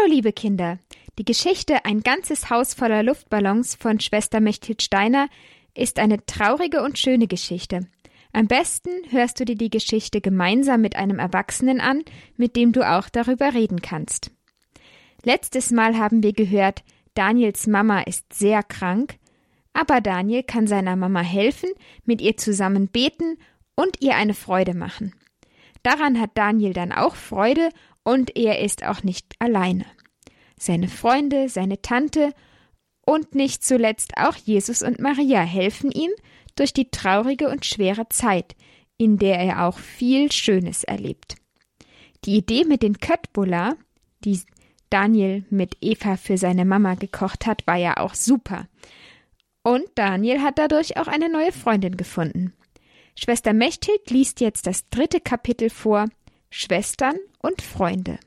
Hallo liebe Kinder. Die Geschichte Ein ganzes Haus voller Luftballons von Schwester Mechthild Steiner ist eine traurige und schöne Geschichte. Am besten hörst du dir die Geschichte gemeinsam mit einem Erwachsenen an, mit dem du auch darüber reden kannst. Letztes Mal haben wir gehört, Daniels Mama ist sehr krank, aber Daniel kann seiner Mama helfen, mit ihr zusammen beten und ihr eine Freude machen. Daran hat Daniel dann auch Freude und er ist auch nicht alleine. Seine Freunde, seine Tante und nicht zuletzt auch Jesus und Maria helfen ihm durch die traurige und schwere Zeit, in der er auch viel Schönes erlebt. Die Idee mit den Köttbullar, die Daniel mit Eva für seine Mama gekocht hat, war ja auch super. Und Daniel hat dadurch auch eine neue Freundin gefunden. Schwester Mechthild liest jetzt das dritte Kapitel vor Schwestern und Freunde.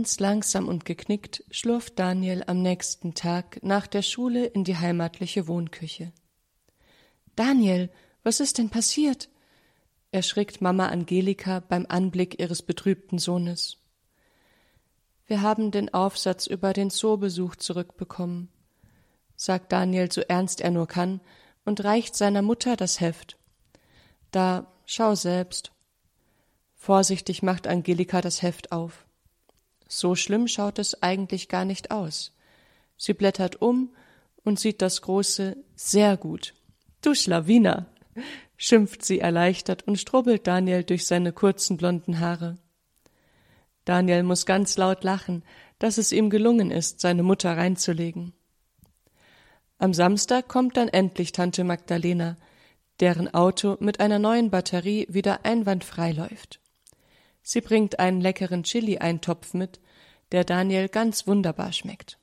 Ganz langsam und geknickt schlurft Daniel am nächsten Tag nach der Schule in die heimatliche Wohnküche. Daniel, was ist denn passiert? erschrickt Mama Angelika beim Anblick ihres betrübten Sohnes. Wir haben den Aufsatz über den Zoobesuch zurückbekommen, sagt Daniel so ernst er nur kann und reicht seiner Mutter das Heft. Da, schau selbst. Vorsichtig macht Angelika das Heft auf. So schlimm schaut es eigentlich gar nicht aus. Sie blättert um und sieht das große sehr gut. Du Schlawiner, schimpft sie erleichtert und strubbelt Daniel durch seine kurzen blonden Haare. Daniel muss ganz laut lachen, dass es ihm gelungen ist, seine Mutter reinzulegen. Am Samstag kommt dann endlich Tante Magdalena, deren Auto mit einer neuen Batterie wieder einwandfrei läuft. Sie bringt einen leckeren Chili-Eintopf mit, der Daniel ganz wunderbar schmeckt.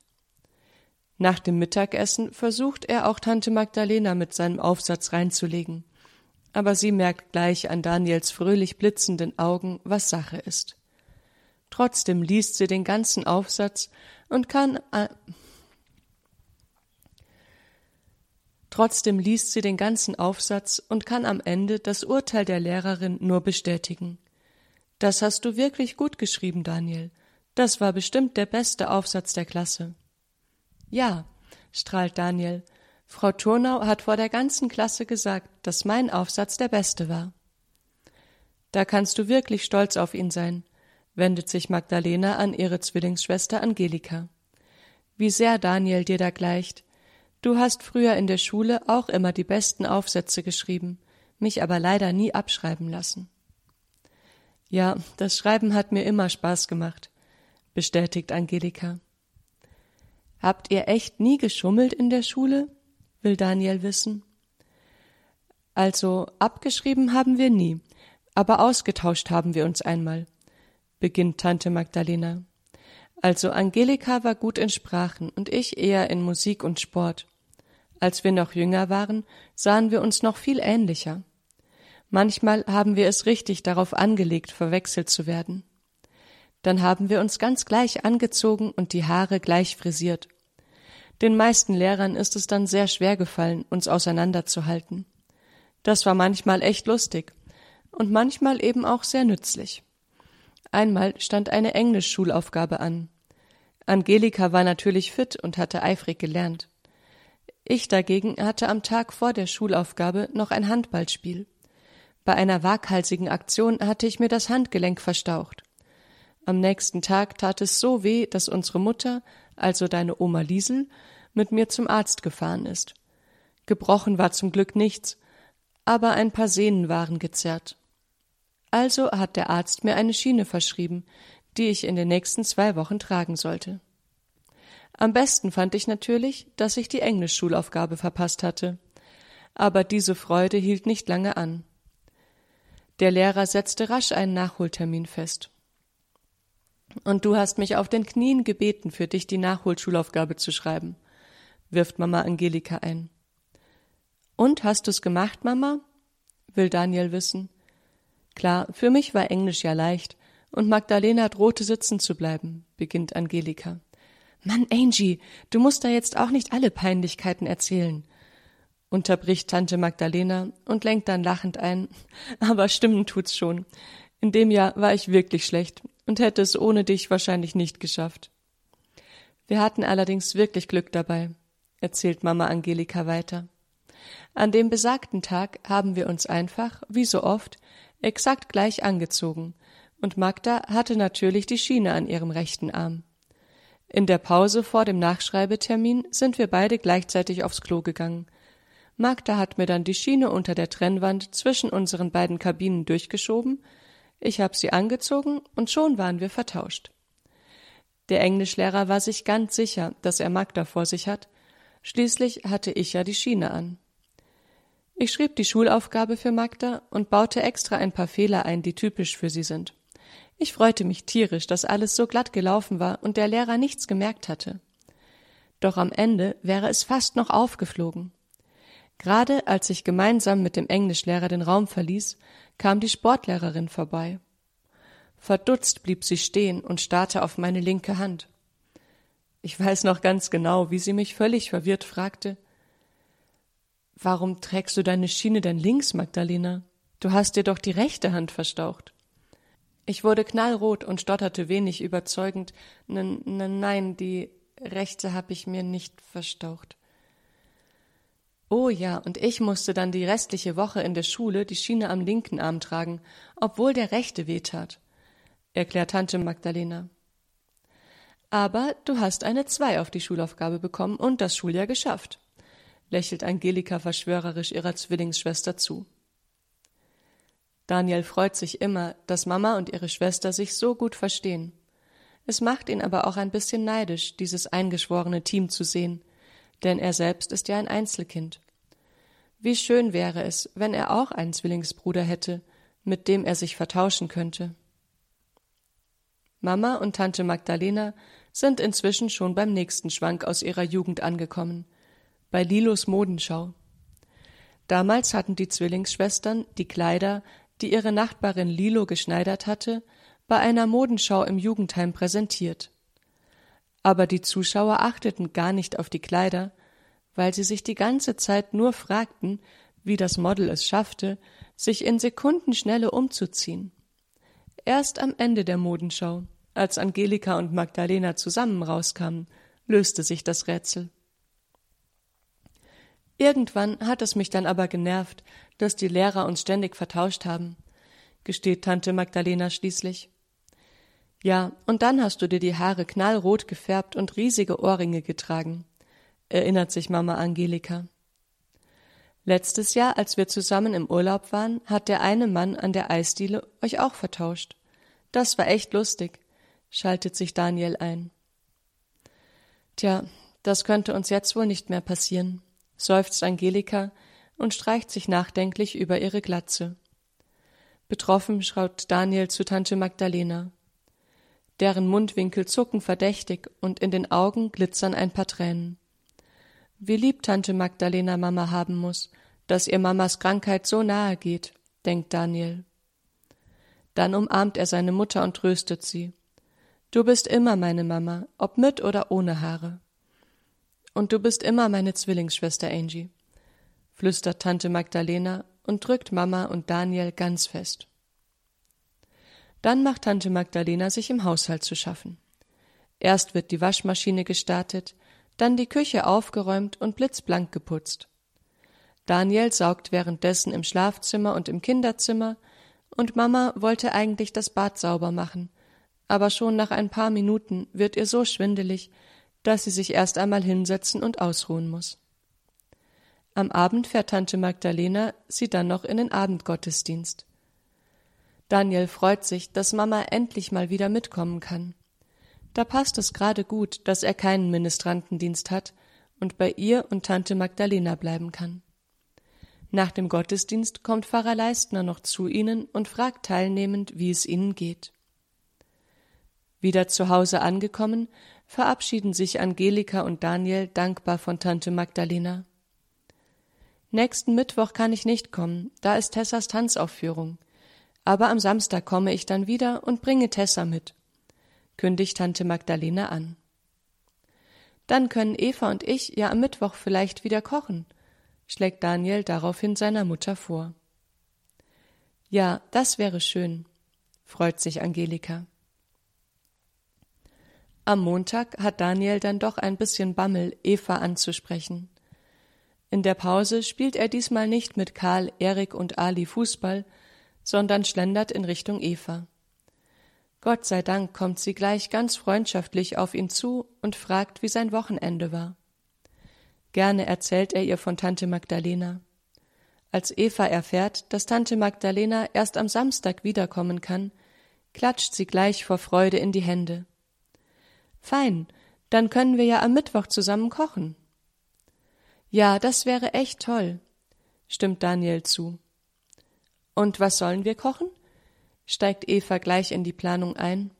Nach dem Mittagessen versucht er auch Tante Magdalena mit seinem Aufsatz reinzulegen. Aber sie merkt gleich an Daniels fröhlich blitzenden Augen, was Sache ist. Trotzdem liest sie den ganzen Aufsatz und kann äh, Trotzdem liest sie den ganzen Aufsatz und kann am Ende das Urteil der Lehrerin nur bestätigen. Das hast du wirklich gut geschrieben, Daniel. Das war bestimmt der beste Aufsatz der Klasse. Ja, strahlt Daniel. Frau Turnau hat vor der ganzen Klasse gesagt, dass mein Aufsatz der beste war. Da kannst du wirklich stolz auf ihn sein, wendet sich Magdalena an ihre Zwillingsschwester Angelika. Wie sehr Daniel dir da gleicht. Du hast früher in der Schule auch immer die besten Aufsätze geschrieben, mich aber leider nie abschreiben lassen. Ja, das Schreiben hat mir immer Spaß gemacht, bestätigt Angelika. Habt ihr echt nie geschummelt in der Schule? will Daniel wissen. Also abgeschrieben haben wir nie, aber ausgetauscht haben wir uns einmal, beginnt Tante Magdalena. Also Angelika war gut in Sprachen und ich eher in Musik und Sport. Als wir noch jünger waren, sahen wir uns noch viel ähnlicher. Manchmal haben wir es richtig darauf angelegt, verwechselt zu werden. Dann haben wir uns ganz gleich angezogen und die Haare gleich frisiert. Den meisten Lehrern ist es dann sehr schwer gefallen, uns auseinanderzuhalten. Das war manchmal echt lustig und manchmal eben auch sehr nützlich. Einmal stand eine Englischschulaufgabe an. Angelika war natürlich fit und hatte eifrig gelernt. Ich dagegen hatte am Tag vor der Schulaufgabe noch ein Handballspiel. Bei einer waghalsigen Aktion hatte ich mir das Handgelenk verstaucht. Am nächsten Tag tat es so weh, dass unsere Mutter, also deine Oma Liesel, mit mir zum Arzt gefahren ist. Gebrochen war zum Glück nichts, aber ein paar Sehnen waren gezerrt. Also hat der Arzt mir eine Schiene verschrieben, die ich in den nächsten zwei Wochen tragen sollte. Am besten fand ich natürlich, dass ich die Englischschulaufgabe verpasst hatte. Aber diese Freude hielt nicht lange an. Der Lehrer setzte rasch einen Nachholtermin fest. Und du hast mich auf den Knien gebeten, für dich die Nachholschulaufgabe zu schreiben, wirft Mama Angelika ein. Und hast du's gemacht, Mama? will Daniel wissen. Klar, für mich war Englisch ja leicht, und Magdalena drohte sitzen zu bleiben, beginnt Angelika. Mann, Angie, du musst da jetzt auch nicht alle Peinlichkeiten erzählen, unterbricht Tante Magdalena und lenkt dann lachend ein. Aber stimmen tut's schon. In dem Jahr war ich wirklich schlecht und hätte es ohne dich wahrscheinlich nicht geschafft. Wir hatten allerdings wirklich Glück dabei, erzählt Mama Angelika weiter. An dem besagten Tag haben wir uns einfach, wie so oft, exakt gleich angezogen, und Magda hatte natürlich die Schiene an ihrem rechten Arm. In der Pause vor dem Nachschreibetermin sind wir beide gleichzeitig aufs Klo gegangen. Magda hat mir dann die Schiene unter der Trennwand zwischen unseren beiden Kabinen durchgeschoben ich hab sie angezogen und schon waren wir vertauscht. Der Englischlehrer war sich ganz sicher, dass er Magda vor sich hat. Schließlich hatte ich ja die Schiene an. Ich schrieb die Schulaufgabe für Magda und baute extra ein paar Fehler ein, die typisch für sie sind. Ich freute mich tierisch, dass alles so glatt gelaufen war und der Lehrer nichts gemerkt hatte. Doch am Ende wäre es fast noch aufgeflogen. Gerade als ich gemeinsam mit dem Englischlehrer den Raum verließ, kam die Sportlehrerin vorbei. Verdutzt blieb sie stehen und starrte auf meine linke Hand. Ich weiß noch ganz genau, wie sie mich völlig verwirrt fragte Warum trägst du deine Schiene denn links, Magdalena? Du hast dir doch die rechte Hand verstaucht. Ich wurde knallrot und stotterte wenig überzeugend N nein, die rechte hab ich mir nicht verstaucht. Oh ja, und ich musste dann die restliche Woche in der Schule die Schiene am linken Arm tragen, obwohl der rechte wehtat, erklärt Tante Magdalena. Aber du hast eine Zwei auf die Schulaufgabe bekommen und das Schuljahr geschafft, lächelt Angelika verschwörerisch ihrer Zwillingsschwester zu. Daniel freut sich immer, dass Mama und ihre Schwester sich so gut verstehen. Es macht ihn aber auch ein bisschen neidisch, dieses eingeschworene Team zu sehen, denn er selbst ist ja ein Einzelkind. Wie schön wäre es, wenn er auch einen Zwillingsbruder hätte, mit dem er sich vertauschen könnte. Mama und Tante Magdalena sind inzwischen schon beim nächsten Schwank aus ihrer Jugend angekommen, bei Lilos Modenschau. Damals hatten die Zwillingsschwestern die Kleider, die ihre Nachbarin Lilo geschneidert hatte, bei einer Modenschau im Jugendheim präsentiert aber die Zuschauer achteten gar nicht auf die Kleider, weil sie sich die ganze Zeit nur fragten, wie das Model es schaffte, sich in Sekundenschnelle umzuziehen. Erst am Ende der Modenschau, als Angelika und Magdalena zusammen rauskamen, löste sich das Rätsel. Irgendwann hat es mich dann aber genervt, dass die Lehrer uns ständig vertauscht haben, gesteht Tante Magdalena schließlich. Ja, und dann hast du dir die Haare knallrot gefärbt und riesige Ohrringe getragen, erinnert sich Mama Angelika. Letztes Jahr, als wir zusammen im Urlaub waren, hat der eine Mann an der Eisdiele euch auch vertauscht. Das war echt lustig, schaltet sich Daniel ein. Tja, das könnte uns jetzt wohl nicht mehr passieren, seufzt Angelika und streicht sich nachdenklich über ihre Glatze. Betroffen schaut Daniel zu Tante Magdalena deren Mundwinkel zucken verdächtig und in den Augen glitzern ein paar Tränen. Wie lieb Tante Magdalena Mama haben muss, dass ihr Mamas Krankheit so nahe geht, denkt Daniel. Dann umarmt er seine Mutter und tröstet sie. Du bist immer meine Mama, ob mit oder ohne Haare. Und du bist immer meine Zwillingsschwester Angie, flüstert Tante Magdalena und drückt Mama und Daniel ganz fest. Dann macht Tante Magdalena sich im Haushalt zu schaffen. Erst wird die Waschmaschine gestartet, dann die Küche aufgeräumt und blitzblank geputzt. Daniel saugt währenddessen im Schlafzimmer und im Kinderzimmer, und Mama wollte eigentlich das Bad sauber machen, aber schon nach ein paar Minuten wird ihr so schwindelig, dass sie sich erst einmal hinsetzen und ausruhen muss. Am Abend fährt Tante Magdalena sie dann noch in den Abendgottesdienst. Daniel freut sich, dass Mama endlich mal wieder mitkommen kann. Da passt es gerade gut, dass er keinen Ministrantendienst hat und bei ihr und Tante Magdalena bleiben kann. Nach dem Gottesdienst kommt Pfarrer Leistner noch zu ihnen und fragt teilnehmend, wie es ihnen geht. Wieder zu Hause angekommen, verabschieden sich Angelika und Daniel dankbar von Tante Magdalena. Nächsten Mittwoch kann ich nicht kommen, da ist Tessas Tanzaufführung. Aber am Samstag komme ich dann wieder und bringe Tessa mit, kündigt Tante Magdalena an. Dann können Eva und ich ja am Mittwoch vielleicht wieder kochen, schlägt Daniel daraufhin seiner Mutter vor. Ja, das wäre schön, freut sich Angelika. Am Montag hat Daniel dann doch ein bisschen Bammel, Eva anzusprechen. In der Pause spielt er diesmal nicht mit Karl, Erik und Ali Fußball, sondern schlendert in Richtung Eva. Gott sei Dank kommt sie gleich ganz freundschaftlich auf ihn zu und fragt, wie sein Wochenende war. Gerne erzählt er ihr von Tante Magdalena. Als Eva erfährt, dass Tante Magdalena erst am Samstag wiederkommen kann, klatscht sie gleich vor Freude in die Hände. Fein, dann können wir ja am Mittwoch zusammen kochen. Ja, das wäre echt toll, stimmt Daniel zu. Und was sollen wir kochen? steigt Eva gleich in die Planung ein.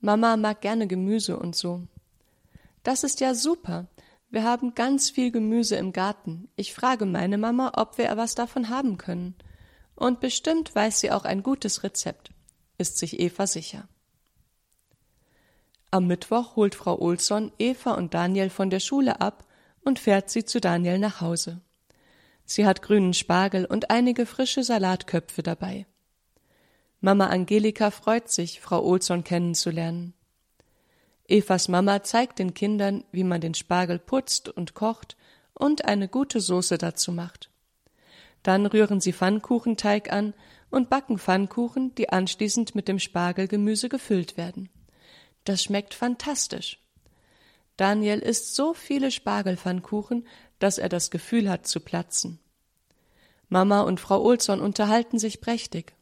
Mama mag gerne Gemüse und so. Das ist ja super. Wir haben ganz viel Gemüse im Garten. Ich frage meine Mama, ob wir was davon haben können. Und bestimmt weiß sie auch ein gutes Rezept, ist sich Eva sicher. Am Mittwoch holt Frau Olsson Eva und Daniel von der Schule ab und fährt sie zu Daniel nach Hause. Sie hat grünen Spargel und einige frische Salatköpfe dabei. Mama Angelika freut sich, Frau Olsson kennenzulernen. Evas Mama zeigt den Kindern, wie man den Spargel putzt und kocht und eine gute Soße dazu macht. Dann rühren sie Pfannkuchenteig an und backen Pfannkuchen, die anschließend mit dem Spargelgemüse gefüllt werden. Das schmeckt fantastisch. Daniel isst so viele Spargelpfannkuchen, dass er das Gefühl hat zu platzen. Mama und Frau Olsson unterhalten sich prächtig.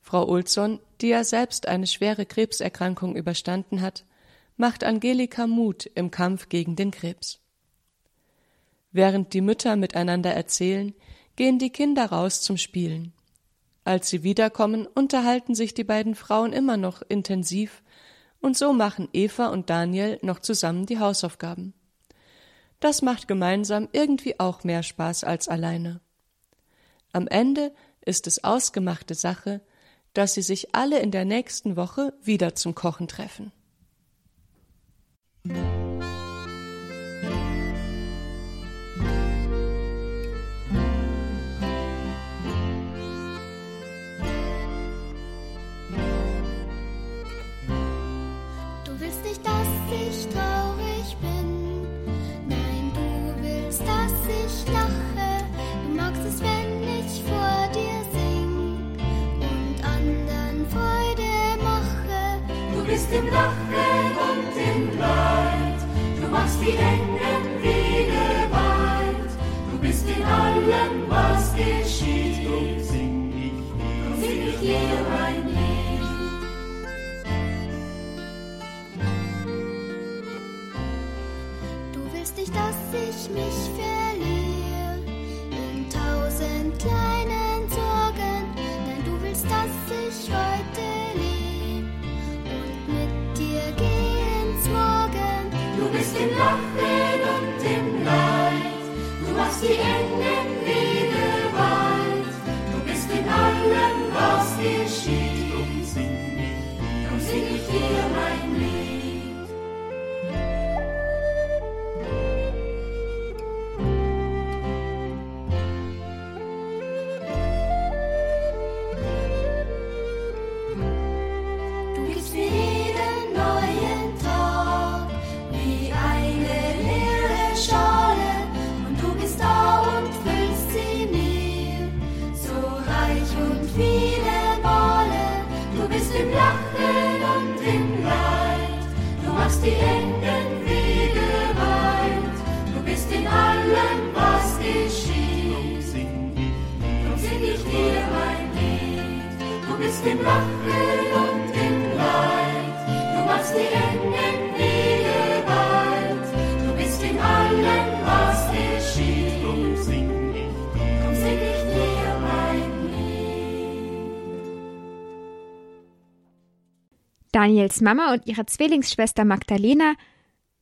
Frau Olsson, die ja selbst eine schwere Krebserkrankung überstanden hat, macht Angelika Mut im Kampf gegen den Krebs. Während die Mütter miteinander erzählen, gehen die Kinder raus zum Spielen. Als sie wiederkommen, unterhalten sich die beiden Frauen immer noch intensiv und so machen Eva und Daniel noch zusammen die Hausaufgaben. Das macht gemeinsam irgendwie auch mehr Spaß als alleine. Am Ende ist es ausgemachte Sache, dass sie sich alle in der nächsten Woche wieder zum Kochen treffen. Bist im Lachen und im Leid, du machst die engen Wege weit, du bist in allem, was geschieht, drum sing ich dir, drum sing ich dir ein Lied. Du willst nicht, dass ich mich verliere in tausend kleinen bist im Lachen und im Leid. Du machst die engen Du bist in allem, was geschieht. Drum sing ich, dir mein Lied. Du bist im Lachen und im Leid. Du machst die engen Daniels Mama und ihre Zwillingsschwester Magdalena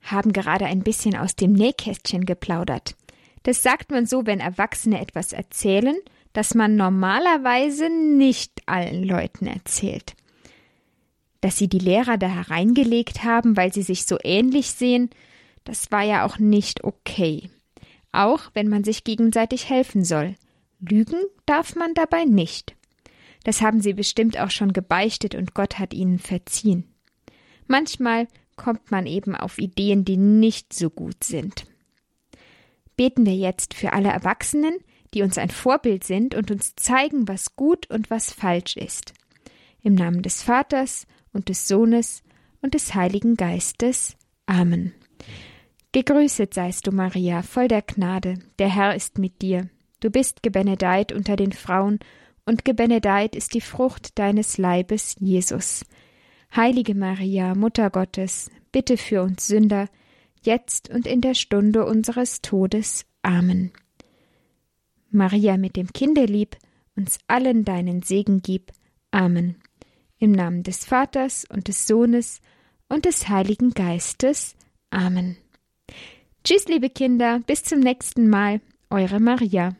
haben gerade ein bisschen aus dem Nähkästchen geplaudert. Das sagt man so, wenn Erwachsene etwas erzählen, das man normalerweise nicht allen Leuten erzählt. Dass sie die Lehrer da hereingelegt haben, weil sie sich so ähnlich sehen, das war ja auch nicht okay. Auch wenn man sich gegenseitig helfen soll. Lügen darf man dabei nicht. Das haben sie bestimmt auch schon gebeichtet und Gott hat ihnen verziehen. Manchmal kommt man eben auf Ideen, die nicht so gut sind. Beten wir jetzt für alle Erwachsenen, die uns ein Vorbild sind und uns zeigen, was gut und was falsch ist. Im Namen des Vaters und des Sohnes und des Heiligen Geistes. Amen. Gegrüßet seist du, Maria, voll der Gnade, der Herr ist mit dir. Du bist gebenedeit unter den Frauen, und gebenedeit ist die Frucht deines Leibes, Jesus. Heilige Maria, Mutter Gottes, bitte für uns Sünder, jetzt und in der Stunde unseres Todes. Amen. Maria mit dem Kinderlieb, uns allen deinen Segen gib. Amen. Im Namen des Vaters und des Sohnes und des Heiligen Geistes. Amen. Tschüss, liebe Kinder, bis zum nächsten Mal. Eure Maria.